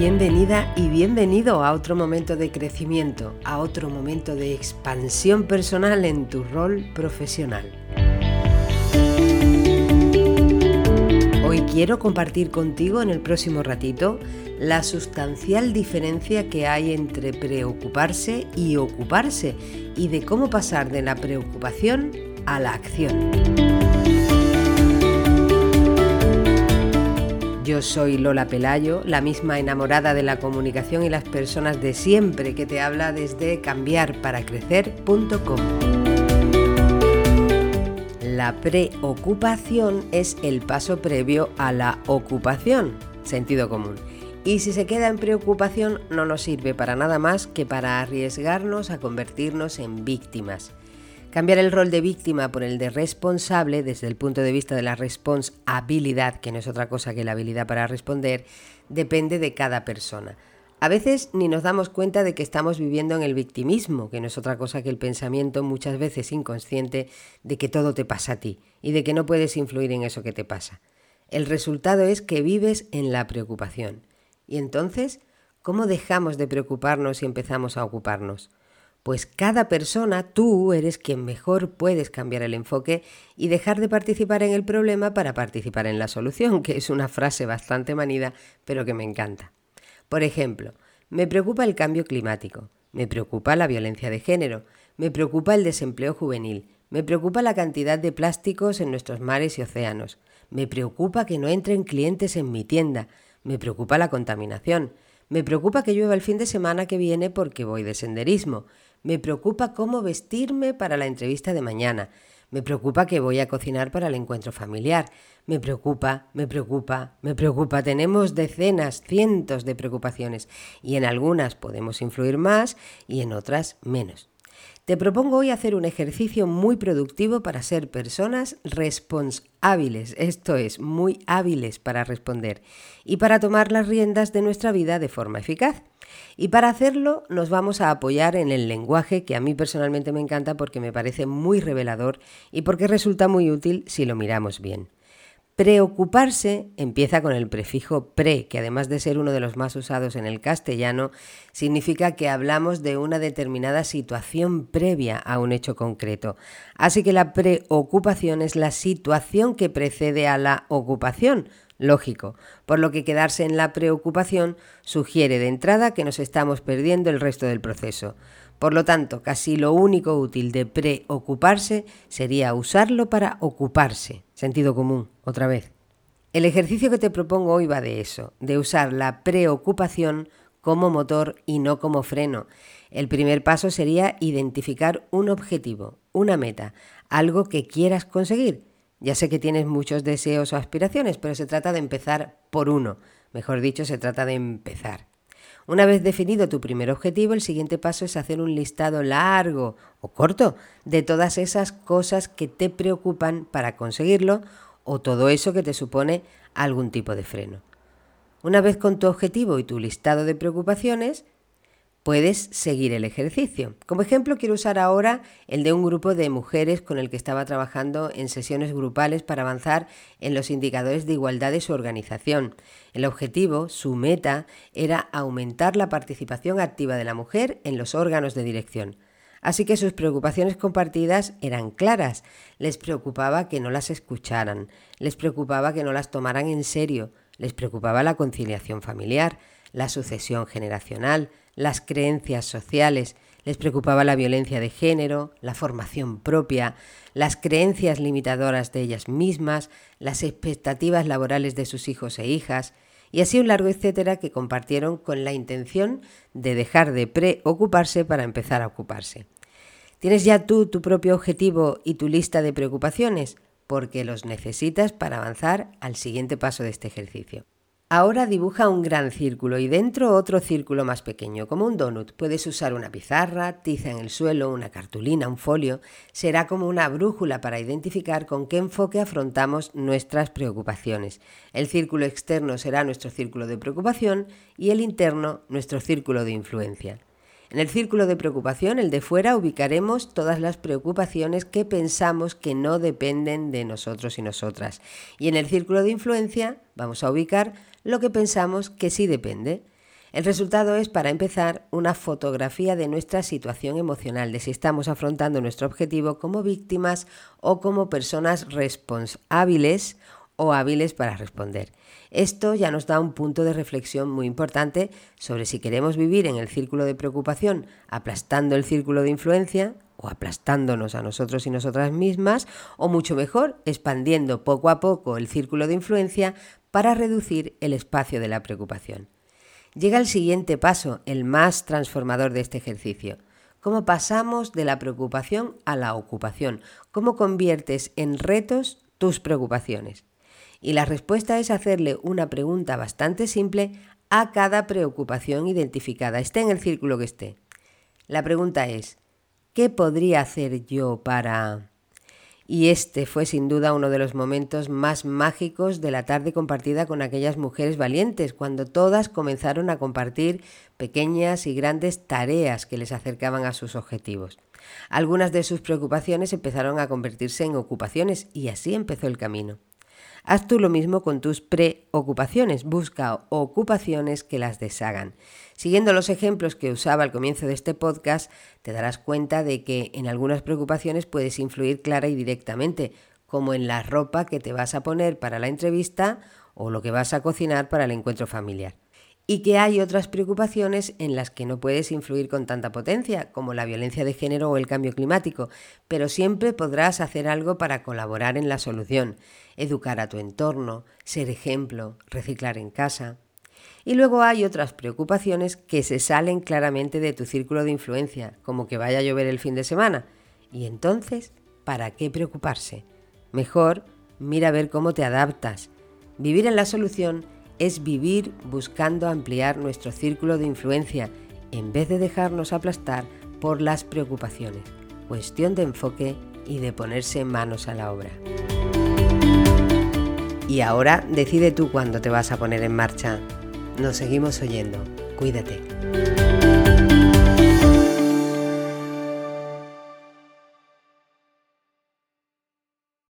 Bienvenida y bienvenido a otro momento de crecimiento, a otro momento de expansión personal en tu rol profesional. Hoy quiero compartir contigo en el próximo ratito la sustancial diferencia que hay entre preocuparse y ocuparse y de cómo pasar de la preocupación a la acción. Yo soy Lola Pelayo, la misma enamorada de la comunicación y las personas de siempre que te habla desde cambiarparacrecer.com. La preocupación es el paso previo a la ocupación, sentido común. Y si se queda en preocupación no nos sirve para nada más que para arriesgarnos a convertirnos en víctimas. Cambiar el rol de víctima por el de responsable desde el punto de vista de la responsabilidad, que no es otra cosa que la habilidad para responder, depende de cada persona. A veces ni nos damos cuenta de que estamos viviendo en el victimismo, que no es otra cosa que el pensamiento muchas veces inconsciente de que todo te pasa a ti y de que no puedes influir en eso que te pasa. El resultado es que vives en la preocupación. Y entonces, ¿cómo dejamos de preocuparnos y empezamos a ocuparnos? Pues cada persona, tú eres quien mejor puedes cambiar el enfoque y dejar de participar en el problema para participar en la solución, que es una frase bastante manida, pero que me encanta. Por ejemplo, me preocupa el cambio climático, me preocupa la violencia de género, me preocupa el desempleo juvenil, me preocupa la cantidad de plásticos en nuestros mares y océanos, me preocupa que no entren clientes en mi tienda, me preocupa la contaminación, me preocupa que llueva el fin de semana que viene porque voy de senderismo, me preocupa cómo vestirme para la entrevista de mañana. Me preocupa que voy a cocinar para el encuentro familiar. Me preocupa, me preocupa, me preocupa. Tenemos decenas, cientos de preocupaciones y en algunas podemos influir más y en otras menos. Te propongo hoy hacer un ejercicio muy productivo para ser personas responsables, esto es, muy hábiles para responder y para tomar las riendas de nuestra vida de forma eficaz. Y para hacerlo nos vamos a apoyar en el lenguaje que a mí personalmente me encanta porque me parece muy revelador y porque resulta muy útil si lo miramos bien. Preocuparse empieza con el prefijo pre, que además de ser uno de los más usados en el castellano, significa que hablamos de una determinada situación previa a un hecho concreto. Así que la preocupación es la situación que precede a la ocupación, lógico, por lo que quedarse en la preocupación sugiere de entrada que nos estamos perdiendo el resto del proceso. Por lo tanto, casi lo único útil de preocuparse sería usarlo para ocuparse. Sentido común, otra vez. El ejercicio que te propongo hoy va de eso, de usar la preocupación como motor y no como freno. El primer paso sería identificar un objetivo, una meta, algo que quieras conseguir. Ya sé que tienes muchos deseos o aspiraciones, pero se trata de empezar por uno. Mejor dicho, se trata de empezar. Una vez definido tu primer objetivo, el siguiente paso es hacer un listado largo o corto de todas esas cosas que te preocupan para conseguirlo o todo eso que te supone algún tipo de freno. Una vez con tu objetivo y tu listado de preocupaciones, puedes seguir el ejercicio. Como ejemplo, quiero usar ahora el de un grupo de mujeres con el que estaba trabajando en sesiones grupales para avanzar en los indicadores de igualdad de su organización. El objetivo, su meta, era aumentar la participación activa de la mujer en los órganos de dirección. Así que sus preocupaciones compartidas eran claras. Les preocupaba que no las escucharan, les preocupaba que no las tomaran en serio, les preocupaba la conciliación familiar, la sucesión generacional, las creencias sociales, les preocupaba la violencia de género, la formación propia, las creencias limitadoras de ellas mismas, las expectativas laborales de sus hijos e hijas, y así un largo etcétera que compartieron con la intención de dejar de preocuparse para empezar a ocuparse. ¿Tienes ya tú tu propio objetivo y tu lista de preocupaciones? Porque los necesitas para avanzar al siguiente paso de este ejercicio. Ahora dibuja un gran círculo y dentro otro círculo más pequeño, como un donut. Puedes usar una pizarra, tiza en el suelo, una cartulina, un folio. Será como una brújula para identificar con qué enfoque afrontamos nuestras preocupaciones. El círculo externo será nuestro círculo de preocupación y el interno nuestro círculo de influencia. En el círculo de preocupación, el de fuera, ubicaremos todas las preocupaciones que pensamos que no dependen de nosotros y nosotras. Y en el círculo de influencia vamos a ubicar lo que pensamos que sí depende. El resultado es, para empezar, una fotografía de nuestra situación emocional, de si estamos afrontando nuestro objetivo como víctimas o como personas responsables o hábiles para responder. Esto ya nos da un punto de reflexión muy importante sobre si queremos vivir en el círculo de preocupación aplastando el círculo de influencia o aplastándonos a nosotros y nosotras mismas, o mucho mejor, expandiendo poco a poco el círculo de influencia para reducir el espacio de la preocupación. Llega el siguiente paso, el más transformador de este ejercicio. ¿Cómo pasamos de la preocupación a la ocupación? ¿Cómo conviertes en retos tus preocupaciones? Y la respuesta es hacerle una pregunta bastante simple a cada preocupación identificada, esté en el círculo que esté. La pregunta es, ¿qué podría hacer yo para y este fue sin duda uno de los momentos más mágicos de la tarde compartida con aquellas mujeres valientes, cuando todas comenzaron a compartir pequeñas y grandes tareas que les acercaban a sus objetivos. Algunas de sus preocupaciones empezaron a convertirse en ocupaciones y así empezó el camino. Haz tú lo mismo con tus preocupaciones, busca ocupaciones que las deshagan. Siguiendo los ejemplos que usaba al comienzo de este podcast, te darás cuenta de que en algunas preocupaciones puedes influir clara y directamente, como en la ropa que te vas a poner para la entrevista o lo que vas a cocinar para el encuentro familiar y que hay otras preocupaciones en las que no puedes influir con tanta potencia, como la violencia de género o el cambio climático, pero siempre podrás hacer algo para colaborar en la solución, educar a tu entorno, ser ejemplo, reciclar en casa. Y luego hay otras preocupaciones que se salen claramente de tu círculo de influencia, como que vaya a llover el fin de semana. Y entonces, ¿para qué preocuparse? Mejor, mira a ver cómo te adaptas. Vivir en la solución es vivir buscando ampliar nuestro círculo de influencia en vez de dejarnos aplastar por las preocupaciones. Cuestión de enfoque y de ponerse manos a la obra. Y ahora decide tú cuándo te vas a poner en marcha. Nos seguimos oyendo. Cuídate.